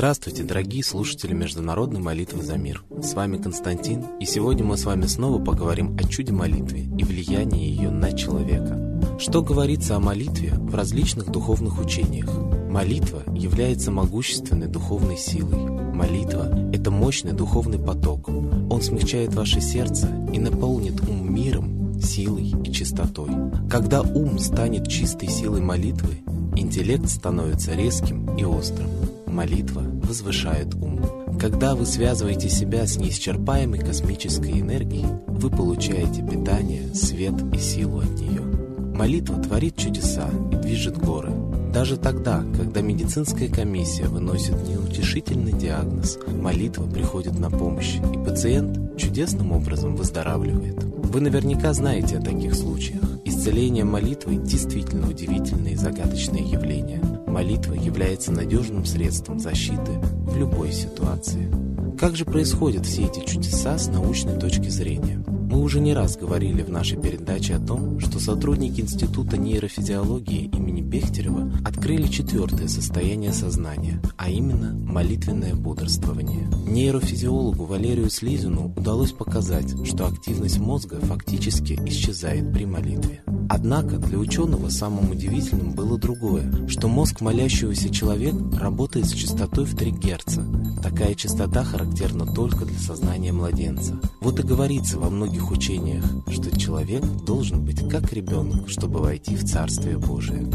Здравствуйте, дорогие слушатели Международной молитвы за мир. С вами Константин, и сегодня мы с вами снова поговорим о чуде молитвы и влиянии ее на человека. Что говорится о молитве в различных духовных учениях? Молитва является могущественной духовной силой. Молитва – это мощный духовный поток. Он смягчает ваше сердце и наполнит ум миром, силой и чистотой. Когда ум станет чистой силой молитвы, интеллект становится резким и острым. Молитва возвышает ум. Когда вы связываете себя с неисчерпаемой космической энергией, вы получаете питание, свет и силу от нее. Молитва творит чудеса и движет горы. Даже тогда, когда медицинская комиссия выносит неутешительный диагноз, молитва приходит на помощь, и пациент чудесным образом выздоравливает. Вы наверняка знаете о таких случаях. Исцеление молитвой действительно удивительное и загадочное явление. Молитва является надежным средством защиты в любой ситуации. Как же происходят все эти чудеса с научной точки зрения? Мы уже не раз говорили в нашей передаче о том, что сотрудники Института нейрофизиологии имени Бехтерева открыли четвертое состояние сознания, а именно молитвенное бодрствование. Нейрофизиологу Валерию Слизину удалось показать, что активность мозга фактически исчезает при молитве. Однако для ученого самым удивительным было другое, что мозг молящегося человека работает с частотой в 3 Гц. Такая частота характерна только для сознания младенца. Вот и говорится во многих учениях, что человек должен быть как ребенок, чтобы войти в Царствие Божие.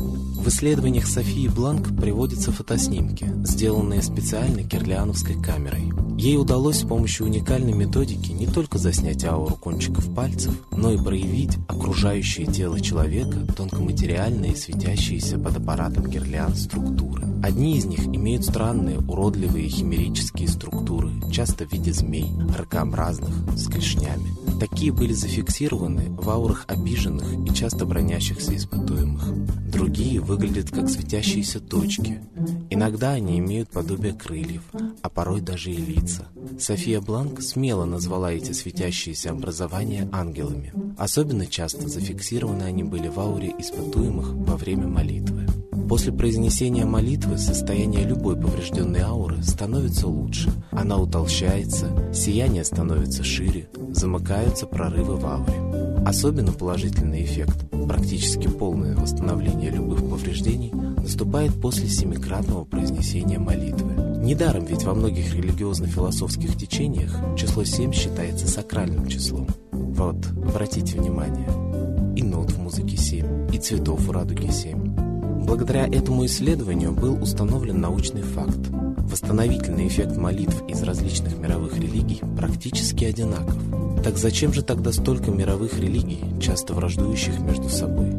В исследованиях Софии Бланк приводятся фотоснимки, сделанные специально кирлиановской камерой. Ей удалось с помощью уникальной методики не только заснять ауру кончиков пальцев, но и проявить окружающее тело человека тонкоматериальные, светящиеся под аппаратом гирлянд структуры. Одни из них имеют странные, уродливые химерические структуры, часто в виде змей, ракообразных, с клешнями. Такие были зафиксированы в аурах обиженных и часто бронящихся испытуемых. Другие выглядят как светящиеся точки. Иногда они имеют подобие крыльев, а порой даже и лица. София Бланк смело назвала эти светящиеся образования ангелами. Особенно часто зафиксированы они были в ауре испытуемых во время молитвы. После произнесения молитвы состояние любой поврежденной ауры становится лучше. Она утолщается, сияние становится шире, замыкаются прорывы в ауре. Особенно положительный эффект, практически полное восстановление любых повреждений, наступает после семикратного произнесения молитвы. Недаром ведь во многих религиозно-философских течениях число 7 считается сакральным числом. Вот, обратите внимание, и нот в музыке 7, и цветов в радуге 7. Благодаря этому исследованию был установлен научный факт. Восстановительный эффект молитв из различных мировых религий практически одинаков. Так зачем же тогда столько мировых религий, часто враждующих между собой?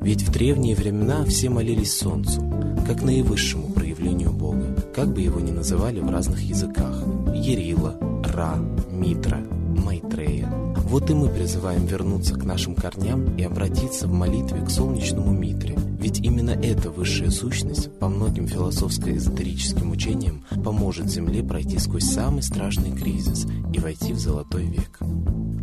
Ведь в древние времена все молились Солнцу, как наивысшему проявлению Бога, как бы его ни называли в разных языках – Ерила, Ра, Митра, Майтрея. Вот и мы призываем вернуться к нашим корням и обратиться в молитве к солнечному Митре, ведь именно эта высшая сущность, по многим философско-эзотерическим учениям, поможет Земле пройти сквозь самый страшный кризис и войти в золотой век.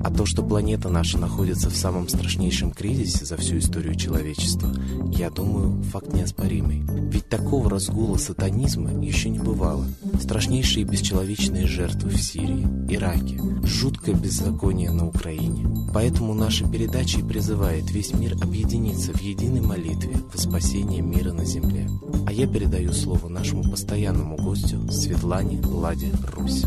А то, что планета наша находится в самом страшнейшем кризисе за всю историю человечества, я думаю, факт неоспоримый. Ведь такого разгула сатанизма еще не бывало. Страшнейшие бесчеловечные жертвы в Сирии, Ираке, жуткое беззаконие на Украине. Поэтому наша передача и призывает весь мир объединиться в единой молитве во спасение мира на земле. А я передаю слово нашему постоянному гостю Светлане Ладе Русь.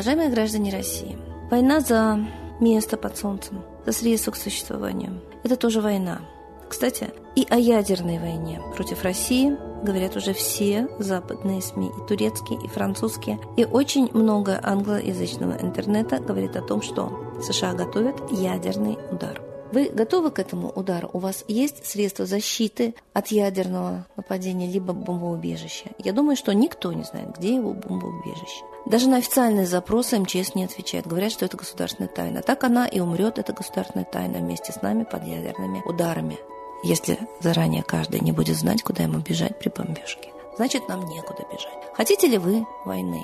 Уважаемые граждане России, война за место под солнцем, за средства к существованию – это тоже война. Кстати, и о ядерной войне против России говорят уже все западные СМИ, и турецкие, и французские, и очень много англоязычного интернета говорит о том, что США готовят ядерный удар. Вы готовы к этому удару? У вас есть средства защиты от ядерного нападения либо бомбоубежища? Я думаю, что никто не знает, где его бомбоубежище. Даже на официальные запросы МЧС не отвечает. Говорят, что это государственная тайна. Так она и умрет, эта государственная тайна, вместе с нами под ядерными ударами. Если заранее каждый не будет знать, куда ему бежать при бомбежке, значит, нам некуда бежать. Хотите ли вы войны?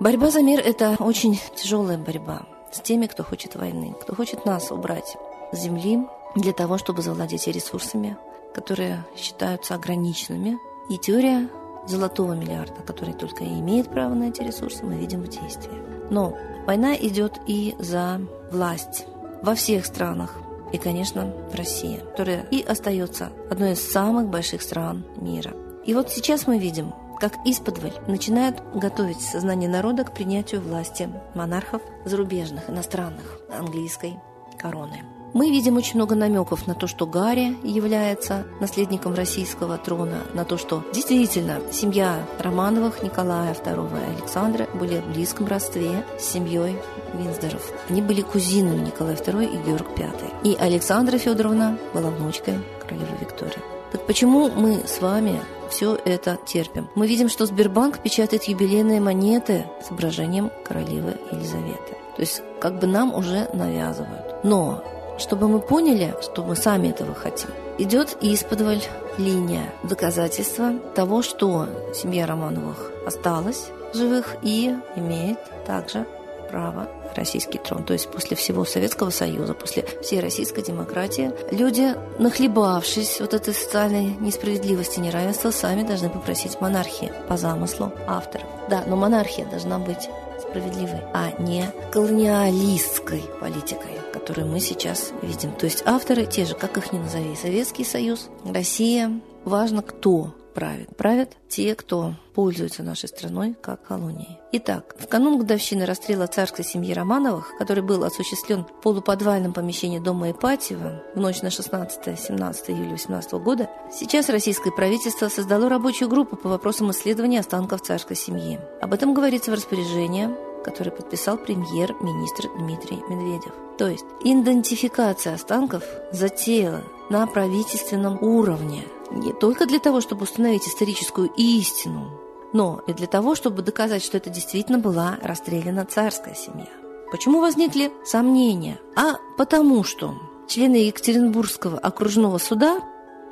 Борьба за мир – это очень тяжелая борьба с теми, кто хочет войны, кто хочет нас убрать земли для того, чтобы завладеть ресурсами, которые считаются ограниченными. И теория золотого миллиарда, который только и имеет право на эти ресурсы, мы видим в действии. Но война идет и за власть во всех странах, и, конечно, в России, которая и остается одной из самых больших стран мира. И вот сейчас мы видим, как исподволь начинают готовить сознание народа к принятию власти монархов зарубежных, иностранных, английской короны. Мы видим очень много намеков на то, что Гарри является наследником российского трона, на то, что действительно семья Романовых, Николая II и Александра были в близком родстве с семьей Винздоров. Они были кузинами Николая II и Георг V. И Александра Федоровна была внучкой королевы Виктории. Так почему мы с вами все это терпим? Мы видим, что Сбербанк печатает юбилейные монеты с изображением королевы Елизаветы. То есть как бы нам уже навязывают. Но чтобы мы поняли, что мы сами этого хотим, идет исподволь линия доказательства того, что семья Романовых осталась живых и имеет также право российский трон. То есть после всего Советского Союза, после всей российской демократии, люди, нахлебавшись вот этой социальной несправедливости, неравенства, сами должны попросить монархии по замыслу авторов. Да, но монархия должна быть справедливой, а не колониалистской политикой которую мы сейчас видим. То есть авторы те же, как их ни назови. Советский Союз, Россия. Важно, кто правит. Правят те, кто пользуется нашей страной как колонией. Итак, в канун годовщины расстрела царской семьи Романовых, который был осуществлен в полуподвальном помещении дома Ипатьева в ночь на 16-17 июля 18 года, сейчас российское правительство создало рабочую группу по вопросам исследования останков царской семьи. Об этом говорится в распоряжении который подписал премьер-министр Дмитрий Медведев. То есть идентификация останков затеяла на правительственном уровне не только для того, чтобы установить историческую истину, но и для того, чтобы доказать, что это действительно была расстреляна царская семья. Почему возникли сомнения? А потому что члены Екатеринбургского окружного суда,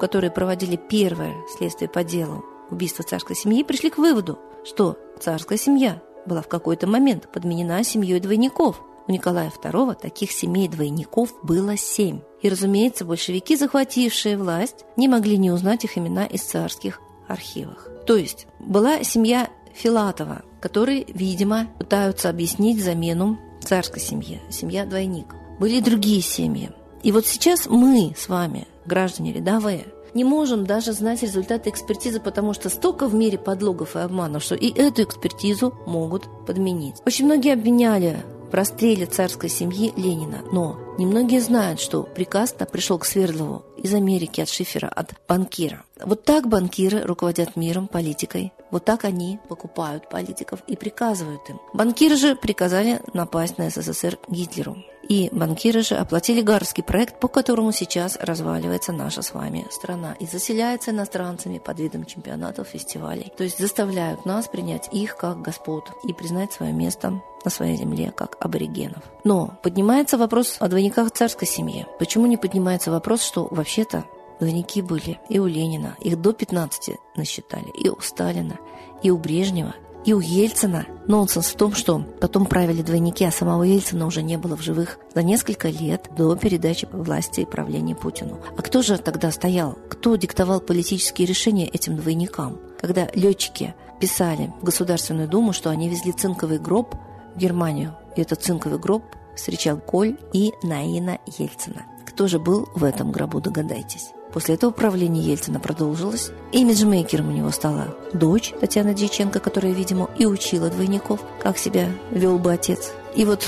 которые проводили первое следствие по делу убийства царской семьи, пришли к выводу, что царская семья была в какой-то момент подменена семьей двойников. У Николая II таких семей двойников было семь. И, разумеется, большевики, захватившие власть, не могли не узнать их имена из царских архивах. То есть была семья Филатова, которые, видимо, пытаются объяснить замену царской семье, семья двойник. Были другие семьи. И вот сейчас мы с вами, граждане рядовые, не можем даже знать результаты экспертизы, потому что столько в мире подлогов и обманов, что и эту экспертизу могут подменить. Очень многие обвиняли в расстреле царской семьи Ленина, но немногие знают, что приказ-то пришел к Свердлову из Америки, от Шифера, от банкира. Вот так банкиры руководят миром, политикой. Вот так они покупают политиков и приказывают им. Банкиры же приказали напасть на СССР Гитлеру. И банкиры же оплатили гарский проект, по которому сейчас разваливается наша с вами страна и заселяется иностранцами под видом чемпионатов, фестивалей. То есть заставляют нас принять их как господ и признать свое место на своей земле как аборигенов. Но поднимается вопрос о двойниках царской семьи. Почему не поднимается вопрос, что вообще-то двойники были и у Ленина, их до 15 насчитали, и у Сталина, и у Брежнева, и у Ельцина нонсенс в том, что потом правили двойники, а самого Ельцина уже не было в живых за несколько лет до передачи власти и правления Путину. А кто же тогда стоял? Кто диктовал политические решения этим двойникам? Когда летчики писали в Государственную Думу, что они везли цинковый гроб в Германию, и этот цинковый гроб встречал Коль и Наина Ельцина. Кто же был в этом гробу, догадайтесь? После этого правление Ельцина продолжилось. Имиджмейкером у него стала дочь Татьяна Дьяченко, которая, видимо, и учила двойников, как себя вел бы отец. И вот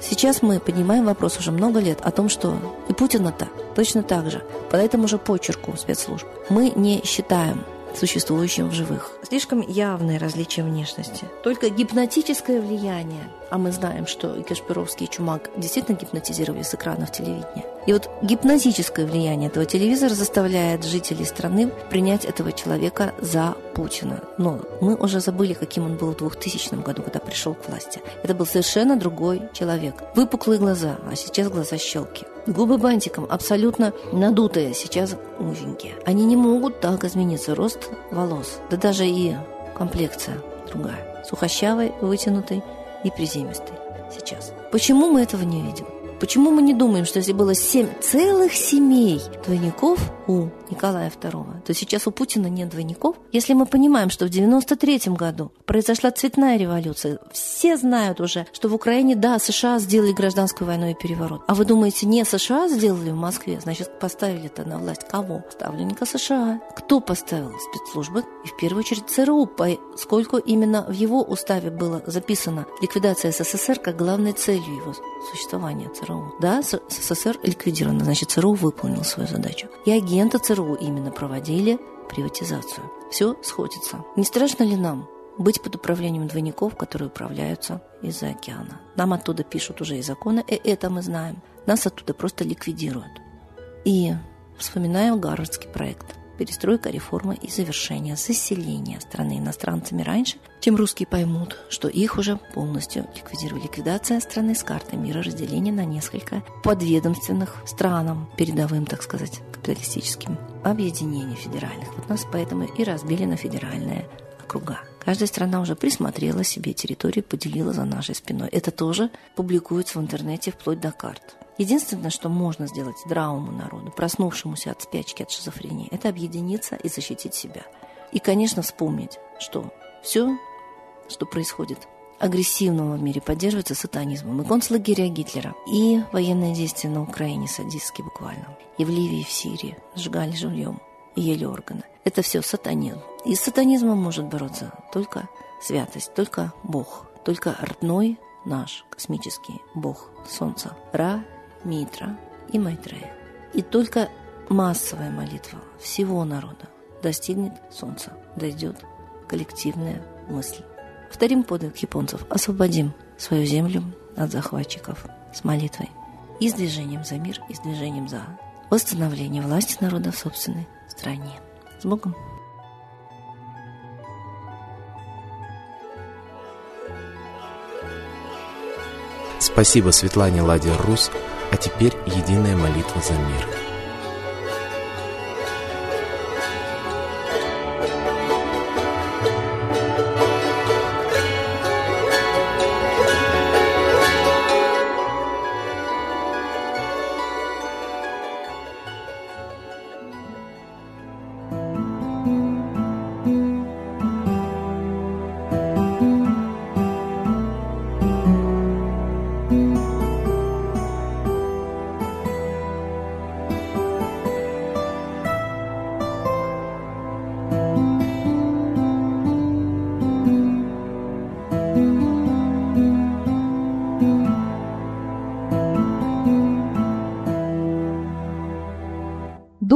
сейчас мы поднимаем вопрос уже много лет о том, что и Путина-то точно так же, по этому же почерку спецслужб, мы не считаем существующим в живых. Слишком явное различие внешности. Только гипнотическое влияние, а мы знаем, что Кашпировский, и Чумак действительно гипнотизировали с экранов телевидения. И вот гипнотическое влияние этого телевизора заставляет жителей страны принять этого человека за Путина. Но мы уже забыли, каким он был в 2000 году, когда пришел к власти. Это был совершенно другой человек. Выпуклые глаза, а сейчас глаза щелки. Губы бантиком абсолютно надутые, сейчас узенькие. Они не могут так измениться. Рост волос, да даже и комплекция другая сухощавой, вытянутой и приземистой сейчас. Почему мы этого не видим? Почему мы не думаем, что если было семь целых семей двойников у Николая II, то сейчас у Путина нет двойников? Если мы понимаем, что в 93 году произошла цветная революция, все знают уже, что в Украине, да, США сделали гражданскую войну и переворот. А вы думаете, не США сделали в Москве, значит, поставили-то на власть кого? Ставленника США. Кто поставил спецслужбы? И в первую очередь ЦРУ, поскольку именно в его уставе было записано ликвидация СССР как главной целью его существования ЦРУ. Да, СССР ликвидирован, значит, ЦРУ выполнил свою задачу. И агенты ЦРУ именно проводили приватизацию. Все сходится. Не страшно ли нам быть под управлением двойников, которые управляются из-за океана? Нам оттуда пишут уже и законы, и это мы знаем. Нас оттуда просто ликвидируют. И вспоминаем Гарвардский проект перестройка, реформа и завершение заселения страны иностранцами раньше, чем русские поймут, что их уже полностью ликвидировали. Ликвидация страны с карты мира, разделение на несколько подведомственных странам, передовым, так сказать, капиталистическим, объединение федеральных. Вот нас поэтому и разбили на федеральные округа. Каждая страна уже присмотрела себе территорию, поделила за нашей спиной. Это тоже публикуется в интернете вплоть до карт. Единственное, что можно сделать здравому народу, проснувшемуся от спячки, от шизофрении, это объединиться и защитить себя. И, конечно, вспомнить, что все, что происходит агрессивного в мире, поддерживается сатанизмом. И концлагеря Гитлера, и военные действия на Украине, садистские буквально, и в Ливии, и в Сирии, сжигали живьем и органы. Это все сатанизм. И с сатанизмом может бороться только святость, только Бог, только родной наш космический Бог Солнца. Ра Митра и Майтрея. И только массовая молитва всего народа достигнет солнца, дойдет коллективная мысль. Вторим подвиг японцев – освободим свою землю от захватчиков с молитвой и с движением за мир, и с движением за восстановление власти народа собственной стране. С Богом! Спасибо Светлане Ладе Русь а теперь единая молитва за мир.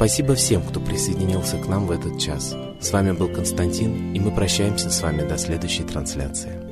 Спасибо всем, кто присоединился к нам в этот час. С вами был Константин, и мы прощаемся с вами до следующей трансляции.